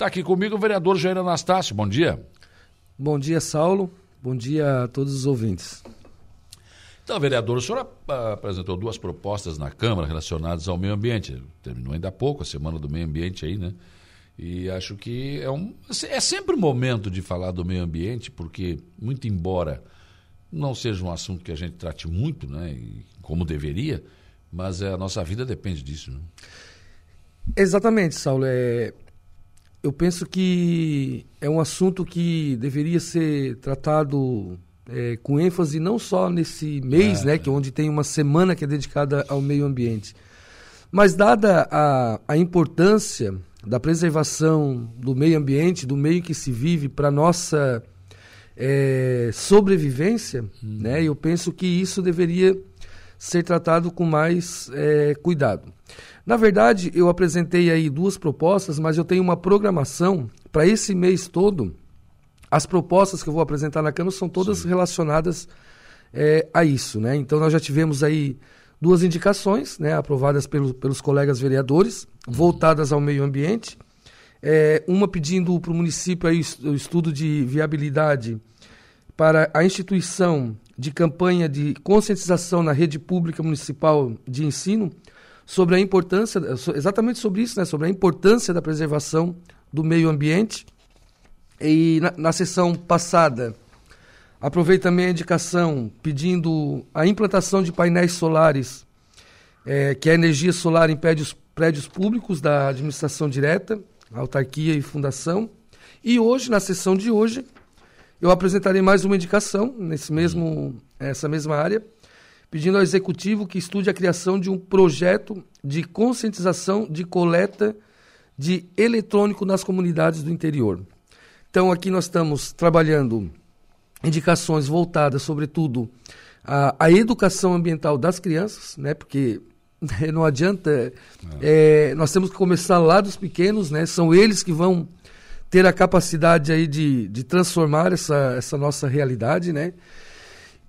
Está aqui comigo o vereador Jair Anastácio. Bom dia. Bom dia, Saulo. Bom dia a todos os ouvintes. Então, vereador, o senhor apresentou duas propostas na Câmara relacionadas ao meio ambiente. Terminou ainda há pouco a Semana do Meio Ambiente aí, né? E acho que é, um, é sempre o um momento de falar do meio ambiente, porque, muito embora não seja um assunto que a gente trate muito, né? como deveria, mas é, a nossa vida depende disso, né? Exatamente, Saulo. É, eu penso que é um assunto que deveria ser tratado é, com ênfase não só nesse mês, é, né, que é onde tem uma semana que é dedicada ao meio ambiente, mas dada a, a importância da preservação do meio ambiente, do meio que se vive para nossa é, sobrevivência, hum. né, eu penso que isso deveria ser tratado com mais é, cuidado. Na verdade, eu apresentei aí duas propostas, mas eu tenho uma programação para esse mês todo. As propostas que eu vou apresentar na Câmara são todas Sim. relacionadas é, a isso, né? Então nós já tivemos aí duas indicações, né, aprovadas pelo, pelos colegas vereadores, uhum. voltadas ao meio ambiente. É, uma pedindo para o município aí o estudo de viabilidade para a instituição de campanha de conscientização na rede pública municipal de ensino sobre a importância, exatamente sobre isso, né, sobre a importância da preservação do meio ambiente. E na, na sessão passada, aproveito também a indicação pedindo a implantação de painéis solares, é, que a energia solar em prédios, prédios públicos da administração direta, autarquia e fundação. E hoje, na sessão de hoje, eu apresentarei mais uma indicação nesse mesmo, essa mesma área, pedindo ao executivo que estude a criação de um projeto de conscientização de coleta de eletrônico nas comunidades do interior. Então, aqui nós estamos trabalhando indicações voltadas, sobretudo, à, à educação ambiental das crianças, né? porque não adianta. É, nós temos que começar lá dos pequenos, né? são eles que vão ter a capacidade aí de, de transformar essa, essa nossa realidade, né?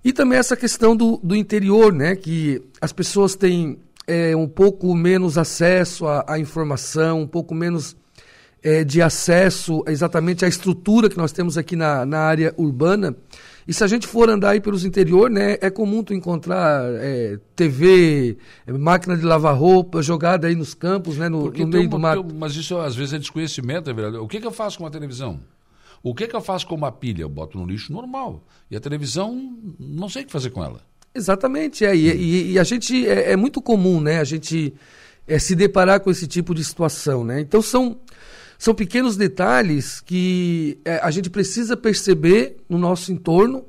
E também essa questão do, do interior, né? Que as pessoas têm é, um pouco menos acesso à, à informação, um pouco menos é, de acesso exatamente à estrutura que nós temos aqui na, na área urbana. E se a gente for andar aí pelos interior, né, é comum tu encontrar é, TV, é, máquina de lavar roupa jogada aí nos campos, né, no, no meio do mato. Mas isso às vezes é desconhecimento, é verdade. O que, que eu faço com a televisão? O que, que eu faço com uma pilha? Eu boto no lixo normal. E a televisão, não sei o que fazer com ela. Exatamente, é. E, e, e a gente, é, é, muito comum, né? A gente é, se deparar com esse tipo de situação, né? Então são, são pequenos detalhes que é, a gente precisa perceber no nosso entorno,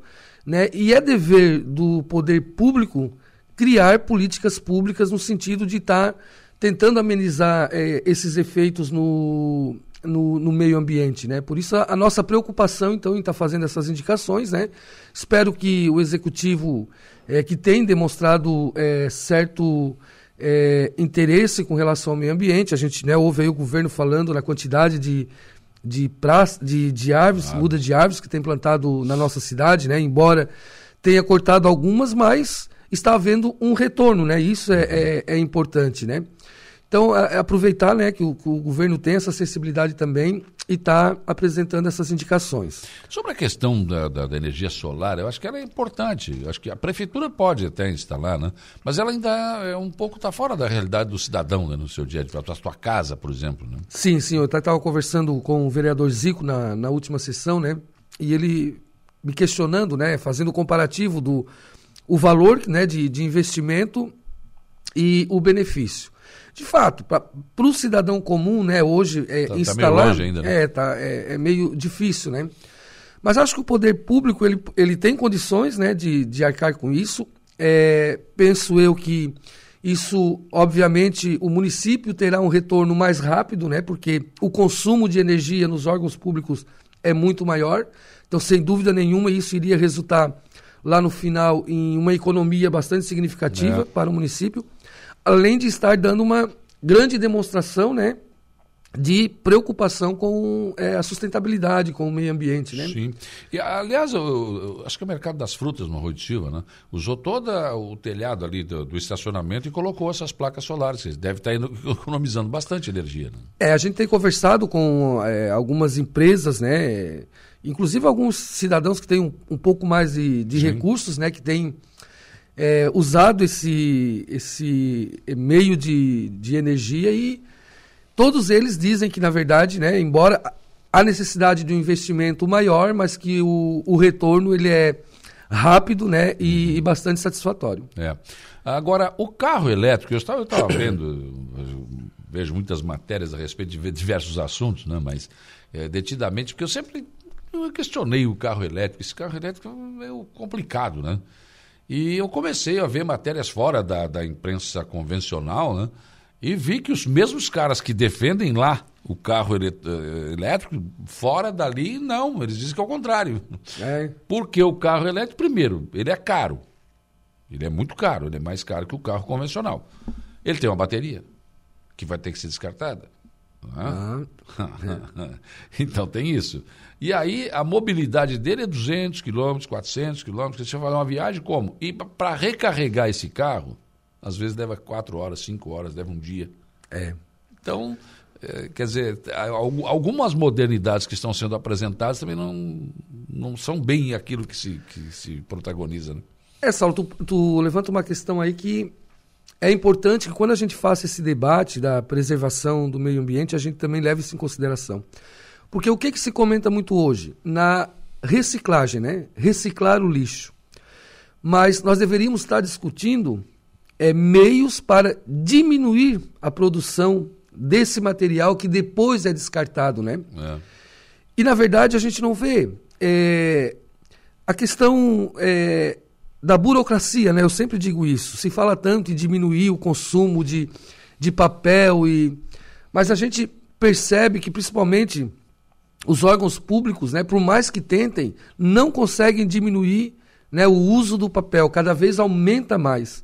né? E é dever do poder público criar políticas públicas no sentido de estar tá tentando amenizar é, esses efeitos no, no, no, meio ambiente, né? Por isso a, a nossa preocupação, então, em estar tá fazendo essas indicações, né? Espero que o executivo, é, que tem demonstrado é, certo é, interesse com relação ao meio ambiente, a gente né, ouve aí o governo falando na quantidade de, de, pra, de, de árvores, claro. muda de árvores que tem plantado na nossa cidade, né? Embora tenha cortado algumas, mas está havendo um retorno, né? Isso é, é, é importante, né? Então, é, é aproveitar né, que o, que, o, governo tem essa acessibilidade também e está apresentando essas indicações. Sobre a questão da, da, da, energia solar, eu acho que ela é importante. Eu acho que a prefeitura pode até instalar, né? mas ela ainda é um pouco está fora da realidade do cidadão né, no seu dia a dia, a sua casa, por exemplo. Né? Sim, sim. Eu estava conversando com o vereador Zico na, na última sessão, né? E ele me questionando, né? Fazendo o comparativo do o valor né, de, de investimento e o benefício. De fato, para o cidadão comum, né, hoje é, tá, instalar. Tá meio longe ainda, né? é, tá, é, é, meio difícil, né? Mas acho que o poder público ele, ele tem condições né, de, de arcar com isso. É, penso eu que isso, obviamente, o município terá um retorno mais rápido, né? Porque o consumo de energia nos órgãos públicos é muito maior. Então, sem dúvida nenhuma, isso iria resultar lá no final em uma economia bastante significativa é. para o município além de estar dando uma grande demonstração, né, de preocupação com é, a sustentabilidade, com o meio ambiente, né? Sim. E, aliás, eu, eu, acho que o mercado das frutas no Arroio de Silva, né? Usou todo o telhado ali do, do, estacionamento e colocou essas placas solares. Deve estar indo, economizando bastante energia. Né? É, a gente tem conversado com é, algumas empresas, né? Inclusive alguns cidadãos que têm um, um pouco mais de, de recursos, né? Que têm é, usado esse, esse meio de, de energia e Todos eles dizem que, na verdade, né, embora há necessidade de um investimento maior, mas que o, o retorno ele é rápido né, e, e bastante satisfatório. É. Agora, o carro elétrico, eu estava, eu estava vendo, vejo muitas matérias a respeito de diversos assuntos, né, mas é, detidamente, porque eu sempre eu questionei o carro elétrico. Esse carro elétrico é complicado, né? E eu comecei a ver matérias fora da, da imprensa convencional, né? E vi que os mesmos caras que defendem lá o carro eh, elétrico, fora dali, não. Eles dizem que é o contrário. É. Porque o carro elétrico, primeiro, ele é caro. Ele é muito caro, ele é mais caro que o carro convencional. Ele tem uma bateria que vai ter que ser descartada. Ah. então tem isso. E aí a mobilidade dele é 200 quilômetros, 400 quilômetros. Você vai fazer uma viagem como? E para recarregar esse carro, às vezes leva quatro horas, cinco horas, leva um dia. É. Então, é, quer dizer, algumas modernidades que estão sendo apresentadas também não, não são bem aquilo que se, que se protagoniza. Né? É, Saulo, tu, tu levanta uma questão aí que é importante que quando a gente faça esse debate da preservação do meio ambiente, a gente também leve isso em consideração. Porque o que, que se comenta muito hoje? Na reciclagem, né? Reciclar o lixo. Mas nós deveríamos estar discutindo é, meios para diminuir a produção desse material que depois é descartado, né? É. E na verdade a gente não vê é, a questão é, da burocracia, né? Eu sempre digo isso. Se fala tanto em diminuir o consumo de, de papel e, mas a gente percebe que principalmente os órgãos públicos, né? Por mais que tentem, não conseguem diminuir né, o uso do papel. Cada vez aumenta mais.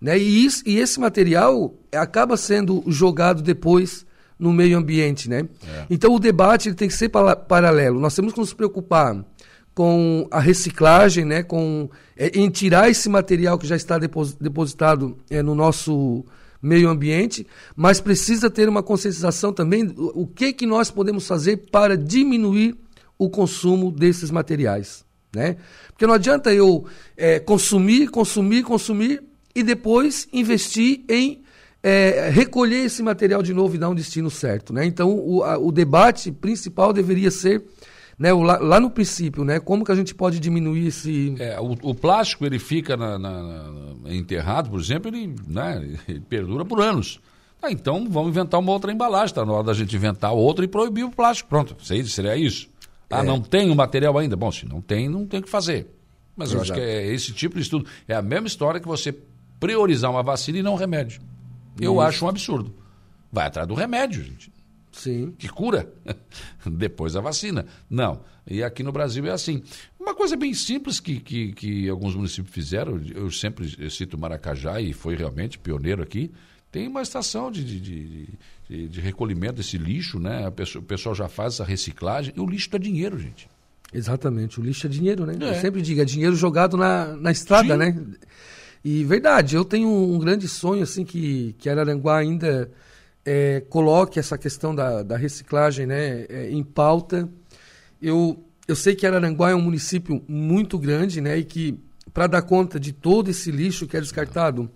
Né? E, isso, e esse material acaba sendo jogado depois no meio ambiente. Né? É. Então o debate ele tem que ser paralelo. Nós temos que nos preocupar com a reciclagem, né? com, é, em tirar esse material que já está depositado é, no nosso meio ambiente, mas precisa ter uma conscientização também do o que, que nós podemos fazer para diminuir o consumo desses materiais. Né? Porque não adianta eu é, consumir, consumir, consumir e depois investir em é, recolher esse material de novo e dar um destino certo. Né? Então, o, a, o debate principal deveria ser né, lá, lá, no princípio, né, como que a gente pode diminuir esse... É, o, o plástico, ele fica na, na, na, enterrado, por exemplo, ele, né, ele perdura por anos. Ah, então vamos inventar uma outra embalagem, está na hora da gente inventar outra e proibir o plástico. Pronto, seria isso. Ah, é. não tem o material ainda? Bom, se não tem, não tem o que fazer. Mas Exato. eu acho que é esse tipo de estudo. É a mesma história que você priorizar uma vacina e não um remédio. Eu Isso. acho um absurdo. Vai atrás do remédio, gente. Sim. Que cura. Depois a vacina. Não. E aqui no Brasil é assim. Uma coisa bem simples que, que, que alguns municípios fizeram, eu sempre cito Maracajá e foi realmente pioneiro aqui. Tem uma estação de, de, de, de, de recolhimento desse lixo, né? Pessoa, o pessoal já faz essa reciclagem. E o lixo é dinheiro, gente. Exatamente. O lixo é dinheiro, né? É. Eu sempre digo, é dinheiro jogado na, na estrada, Sim. né? E verdade, eu tenho um grande sonho assim que, que Araranguá ainda é, coloque essa questão da, da reciclagem né, é, em pauta. Eu, eu sei que Araranguá é um município muito grande né, e que para dar conta de todo esse lixo que é descartado,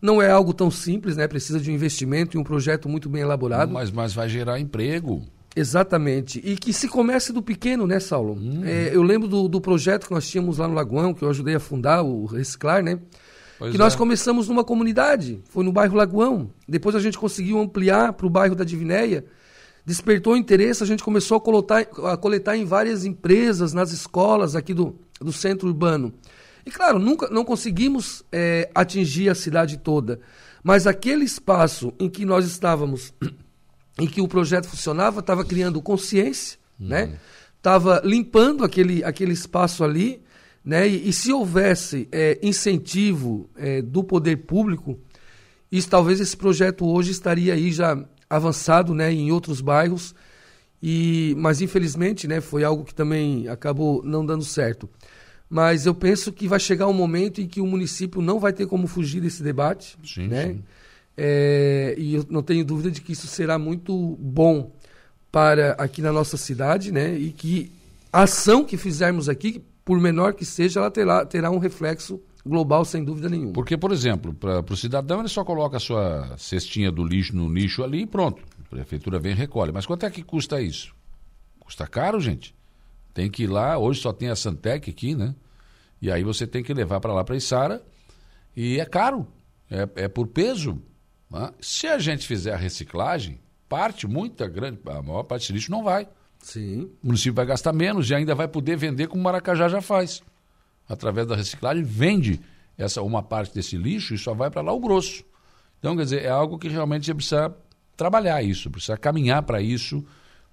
não é algo tão simples, né? Precisa de um investimento e um projeto muito bem elaborado. Mas, mas vai gerar emprego. Exatamente. E que se comece do pequeno, né, Saulo? Hum. É, eu lembro do, do projeto que nós tínhamos lá no Lagoão, que eu ajudei a fundar, o Reciclar, né? Pois que é. nós começamos numa comunidade, foi no bairro Lagoão. Depois a gente conseguiu ampliar para o bairro da Divinéia. Despertou interesse, a gente começou a coletar, a coletar em várias empresas, nas escolas aqui do, do centro urbano. E claro, nunca não conseguimos é, atingir a cidade toda, mas aquele espaço em que nós estávamos, em que o projeto funcionava, estava criando consciência, uhum. né? Estava limpando aquele, aquele espaço ali né? E, e se houvesse é, incentivo é, do poder público, isso, talvez esse projeto hoje estaria aí já avançado né, em outros bairros, e, mas infelizmente né, foi algo que também acabou não dando certo. Mas eu penso que vai chegar um momento em que o município não vai ter como fugir desse debate. Sim, né? Sim. É, e eu não tenho dúvida de que isso será muito bom para aqui na nossa cidade, né? E que a ação que fizermos aqui, por menor que seja, ela terá, terá um reflexo global, sem dúvida nenhuma. Porque, por exemplo, para o cidadão, ele só coloca a sua cestinha do lixo no lixo ali e pronto. A prefeitura vem e recolhe. Mas quanto é que custa isso? Custa caro, gente. Tem que ir lá, hoje só tem a Santec aqui, né? E aí você tem que levar para lá para Içara e é caro. É, é por peso. Né? Se a gente fizer a reciclagem, parte, muita grande, a maior parte desse lixo não vai. Sim. O município vai gastar menos e ainda vai poder vender como o Maracajá já faz. Através da reciclagem, vende essa uma parte desse lixo e só vai para lá o grosso. Então, quer dizer, é algo que realmente você precisa trabalhar isso, precisa caminhar para isso,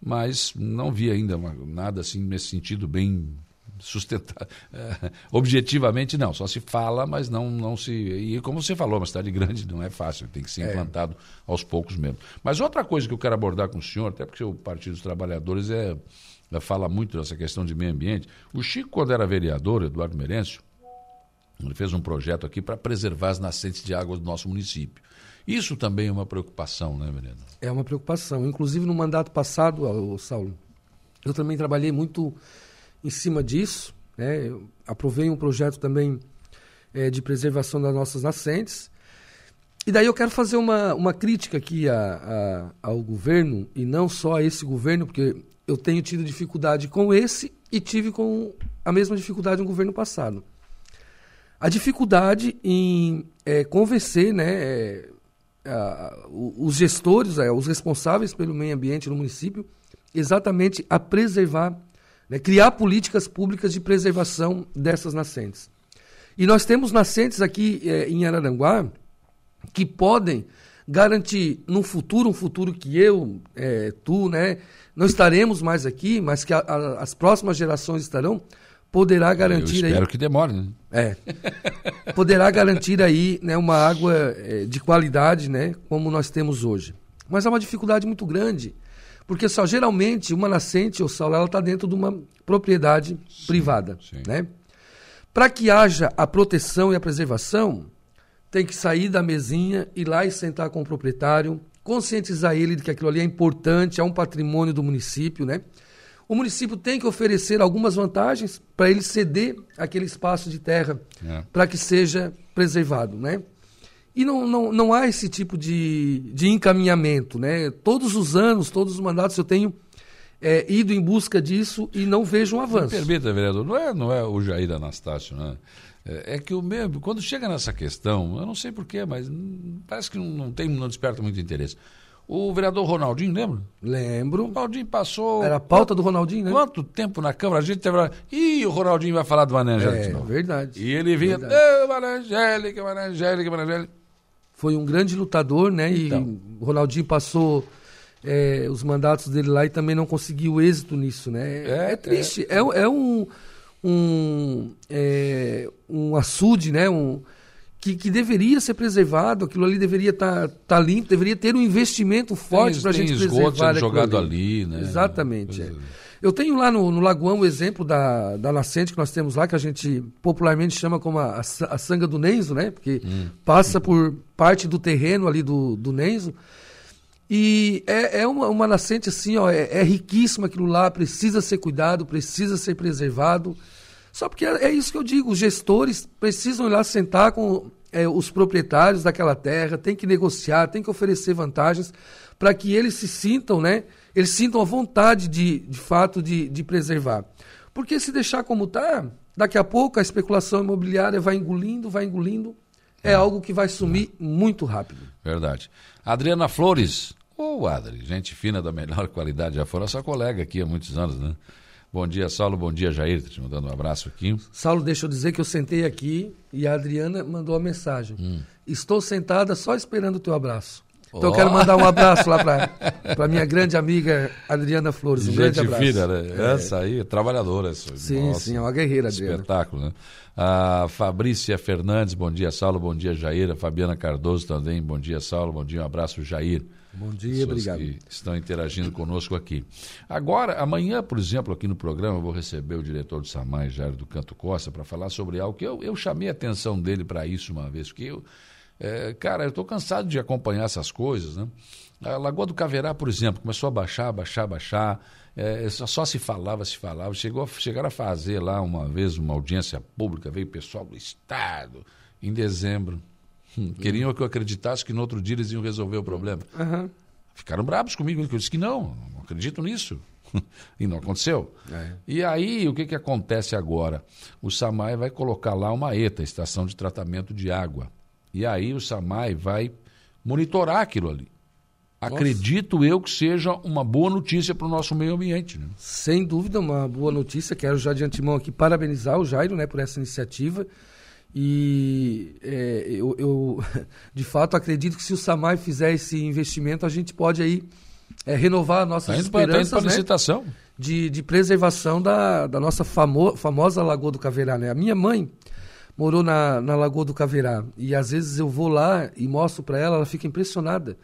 mas não vi ainda nada assim nesse sentido bem sustentar. É, objetivamente, não. Só se fala, mas não, não se. E como você falou, uma cidade grande não é fácil, tem que ser é. implantado é. aos poucos mesmo. Mas outra coisa que eu quero abordar com o senhor, até porque o Partido dos Trabalhadores é, é, fala muito dessa questão de meio ambiente. O Chico, quando era vereador, Eduardo Merencio, ele fez um projeto aqui para preservar as nascentes de água do nosso município. Isso também é uma preocupação, né, Menino? É uma preocupação. Inclusive, no mandato passado, Saulo, eu também trabalhei muito em cima disso. Né? Eu aprovei um projeto também é, de preservação das nossas nascentes. E daí eu quero fazer uma, uma crítica aqui a, a, ao governo, e não só a esse governo, porque eu tenho tido dificuldade com esse e tive com a mesma dificuldade no governo passado. A dificuldade em é, convencer né, é, a, os gestores, é, os responsáveis pelo meio ambiente no município, exatamente a preservar né, criar políticas públicas de preservação dessas nascentes. E nós temos nascentes aqui é, em Araranguá que podem garantir no futuro, um futuro que eu, é, tu, né, não estaremos mais aqui, mas que a, a, as próximas gerações estarão, poderá garantir eu espero aí, que demore, né? É. Poderá garantir aí, né, uma água é, de qualidade, né, como nós temos hoje. Mas há uma dificuldade muito grande porque só geralmente uma nascente ou sal ela está dentro de uma propriedade sim, privada, sim. né? Para que haja a proteção e a preservação, tem que sair da mesinha, ir lá e sentar com o proprietário, conscientizar ele de que aquilo ali é importante, é um patrimônio do município, né? O município tem que oferecer algumas vantagens para ele ceder aquele espaço de terra é. para que seja preservado, né? E não, não, não há esse tipo de, de encaminhamento. Né? Todos os anos, todos os mandatos eu tenho é, ido em busca disso e não vejo um avanço. Me permita, vereador, não é, não é o Jair Anastácio, né? É, é que o mesmo, quando chega nessa questão, eu não sei porquê, mas parece que não, não, tem, não desperta muito interesse. O vereador Ronaldinho, lembra? Lembro. O Ronaldinho passou. Era a pauta do Ronaldinho, né? Quanto tempo na Câmara a gente teve. Ih, o Ronaldinho vai falar do Mané Angélica. É, verdade. E ele vinha. Verdade. Mané Angélica, Mané Angélica, Mané Angélica foi um grande lutador, né? Então. E o Ronaldinho passou é, os mandatos dele lá e também não conseguiu êxito nisso, né? É, é triste. É, é, é um, um, é, um açude, né? Um, que, que, deveria ser preservado, aquilo ali deveria estar tá, tá limpo, deveria ter um investimento forte para a gente preservar. Sendo jogado ali. ali, né? Exatamente. Eu tenho lá no, no Lagoão o exemplo da, da nascente que nós temos lá, que a gente popularmente chama como a, a, sanga do Nenzo, né? Porque hum. passa por parte do terreno ali do, do Nenzo. E é, é uma, uma nascente assim, ó, é, é riquíssima aquilo lá, precisa ser cuidado, precisa ser preservado. Só porque é, é isso que eu digo, os gestores precisam ir lá sentar com é, os proprietários daquela terra, tem que negociar, tem que oferecer vantagens para que eles se sintam, né? Eles sintam a vontade de, de fato de, de preservar. Porque se deixar como está, daqui a pouco a especulação imobiliária vai engolindo, vai engolindo. É, é algo que vai sumir é. muito rápido. Verdade. Adriana Flores. Ô, oh, Adri, gente fina da melhor qualidade. Já foi nossa colega aqui há muitos anos, né? Bom dia, Saulo. Bom dia, Jair. Te mandando um abraço aqui. Saulo, deixa eu dizer que eu sentei aqui e a Adriana mandou a mensagem. Hum. Estou sentada só esperando o teu abraço. Então oh. eu quero mandar um abraço lá para minha grande amiga Adriana Flores. Um Gente grande abraço. Fina, né? É. Essa aí, trabalhadora. Essa. Sim, Nossa, sim, é uma guerreira, Adriana. Espetáculo, né? A Fabrícia Fernandes, bom dia, Saulo, bom dia, Jair. A Fabiana Cardoso também, bom dia, Saulo, bom dia, um abraço, Jair. Bom dia, obrigado. que estão interagindo conosco aqui. Agora, amanhã, por exemplo, aqui no programa, eu vou receber o diretor do SAMAI, Jair do Canto Costa, para falar sobre algo que eu, eu chamei a atenção dele para isso uma vez, porque eu, é, cara, eu estou cansado de acompanhar essas coisas, né? A Lagoa do Caverá, por exemplo, começou a baixar, baixar, baixar, é, só, só, se falava, se falava, chegou, chegaram a fazer lá uma vez uma audiência pública, veio pessoal do Estado, em dezembro, Hum, queriam que eu acreditasse que no outro dia eles iam resolver o problema. Uhum. Ficaram bravos comigo, eu disse que não, não acredito nisso. e não aconteceu. É. E aí, o que, que acontece agora? O SAMAI vai colocar lá uma ETA, Estação de Tratamento de Água. E aí o SAMAI vai monitorar aquilo ali. Nossa. Acredito eu que seja uma boa notícia para o nosso meio ambiente. Né? Sem dúvida, uma boa notícia. Quero já de antemão aqui parabenizar o Jairo né, por essa iniciativa. E é, eu, eu, de fato, acredito que se o SAMAI fizer esse investimento, a gente pode aí é, renovar nossas tá esperanças tá licitação. De, de preservação da, da nossa famo, famosa Lagoa do Caverá. Né? A minha mãe morou na, na Lagoa do Caverá e às vezes eu vou lá e mostro para ela, ela fica impressionada.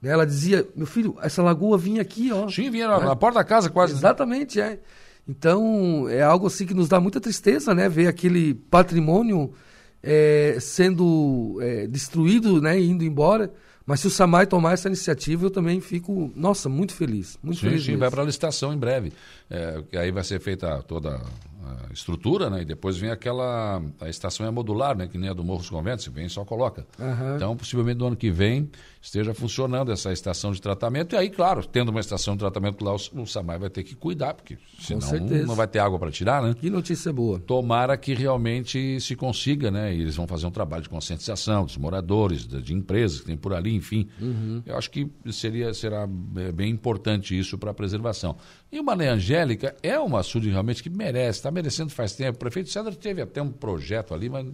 Né? Ela dizia, meu filho, essa lagoa vinha aqui, ó. Sim, vinha na, né? na porta da casa quase. Exatamente, é. Então, é algo assim que nos dá muita tristeza, né? Ver aquele patrimônio é, sendo é, destruído, né, indo embora. Mas se o Samai tomar essa iniciativa, eu também fico, nossa, muito feliz. Muito sim, feliz. Sim, mesmo. vai para a licitação em breve. É, aí vai ser feita toda a estrutura, né? E depois vem aquela. A estação é modular, né? Que nem a do Morro dos Conventos, vem e só coloca. Uhum. Então, possivelmente no ano que vem esteja funcionando essa estação de tratamento. E aí, claro, tendo uma estação de tratamento lá, o, SAMAI vai ter que cuidar, porque senão não vai ter água para tirar, né? Que notícia boa. Tomara que realmente se consiga, né? E eles vão fazer um trabalho de conscientização dos moradores, de, empresas que tem por ali, enfim. Uhum. Eu acho que seria, será é, bem importante isso para a preservação. E o Mané Angélica é uma açude realmente que merece, está merecendo faz tempo. O prefeito Cedro teve até um projeto ali, mas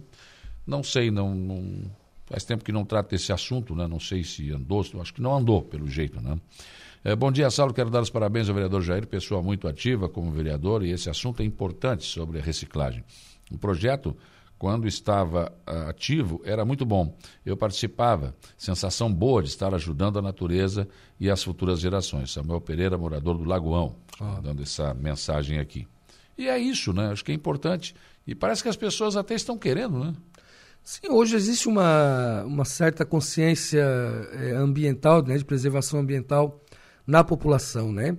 não sei, não, não, faz tempo que não trata desse assunto, né? Não sei se andou, acho que não andou, pelo jeito, né? É, bom dia, Saulo. Quero dar os parabéns ao vereador Jair, pessoa muito ativa como vereador, e esse assunto é importante sobre a reciclagem. O projeto quando estava uh, ativo, era muito bom. Eu participava, sensação boa de estar ajudando a natureza e as futuras gerações. Samuel Pereira, morador do Lagoão, ah. dando essa mensagem aqui. E é isso, né? Acho que é importante. E parece que as pessoas até estão querendo, né? Sim, hoje existe uma, uma certa consciência é, ambiental, né, de preservação ambiental na população, né?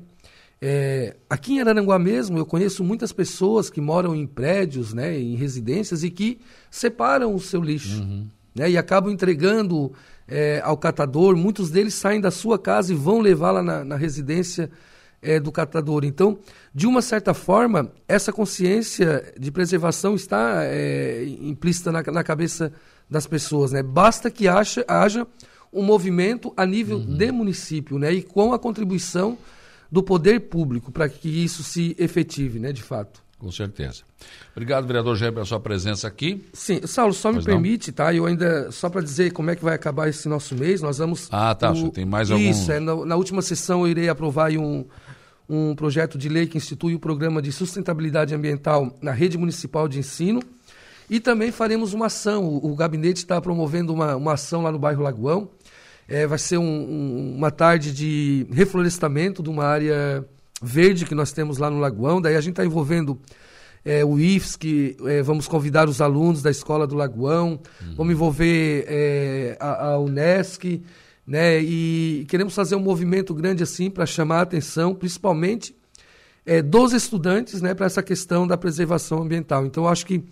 É, aqui em Araranguá mesmo, eu conheço muitas pessoas que moram em prédios, né, em residências e que separam o seu lixo uhum. né, e acabam entregando é, ao catador. Muitos deles saem da sua casa e vão levá-la na, na, residência é, do catador. Então, de uma certa forma, essa consciência de preservação está é, implícita na, na, cabeça das pessoas. Né? Basta que haja, haja um movimento a nível uhum. de município né, e com a contribuição do poder público para que isso se efetive, né, de fato. Com certeza. Obrigado, vereador Jair, pela sua presença aqui. Sim, Saulo, só pois me não? permite, tá? Eu ainda, só para dizer como é que vai acabar esse nosso mês, nós vamos... Ah, tá, o... tem mais algum... Isso, é, na, na, última sessão eu irei aprovar um, um projeto de lei que institui o programa de sustentabilidade ambiental na rede municipal de ensino. E também faremos uma ação, o, o gabinete está promovendo uma, uma ação lá no bairro Lagoão, é, vai ser um, um, uma tarde de reflorestamento de uma área verde que nós temos lá no Lagoão. Daí a gente está envolvendo é, o IFS, que é, vamos convidar os alunos da Escola do Lagoão, uhum. vamos envolver é, a, a Unesc, né? E queremos fazer um movimento grande assim para chamar a atenção, principalmente é, dos estudantes, né, para essa questão da preservação ambiental. Então, acho que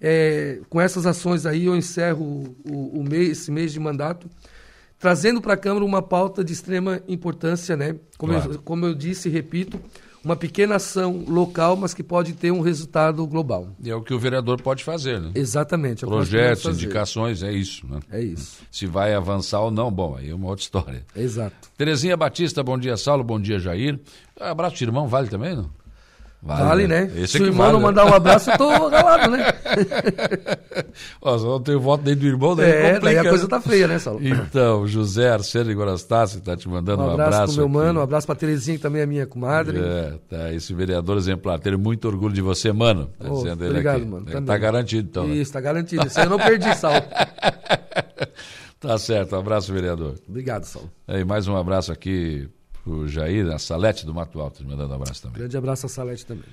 é, com essas ações aí eu encerro o, o, mês, esse mês de mandato trazendo para a Câmara uma pauta de extrema importância, né? Como, claro. eu, como eu disse e repito, uma pequena ação local, mas que pode ter um resultado global. E é o que o vereador pode fazer, né? Exatamente. É Projetos, indicações, é isso, né? É isso. Se vai avançar ou não, bom, aí é uma outra história. Exato. Terezinha Batista, bom dia, Saulo, bom dia, Jair. Abraço de irmão, vale também, não? Vale, vale né? né? Se o irmão vale, não mandar um abraço, eu tô ralado, né? Ó, só não tenho voto dentro do irmão, daí É, daí a coisa tá feia, né, Saulo? Então, José Arcelo de Guarastácio tá te mandando um abraço. Um abraço pro meu aqui. mano, um abraço pra Terezinha, que também é minha comadre. É, tá, esse vereador exemplar, ter muito orgulho de você, mano. Tá oh, dizendo obrigado, ele aqui. mano. Tá garantido, então. Né? Isso, tá garantido. Isso eu não perdi, Saulo. Tá certo, um abraço, vereador. Obrigado, Saulo. E mais um abraço aqui pro Jair, a Salete do Mato Alto, mandando um abraço também. Grande abraço a Salete também.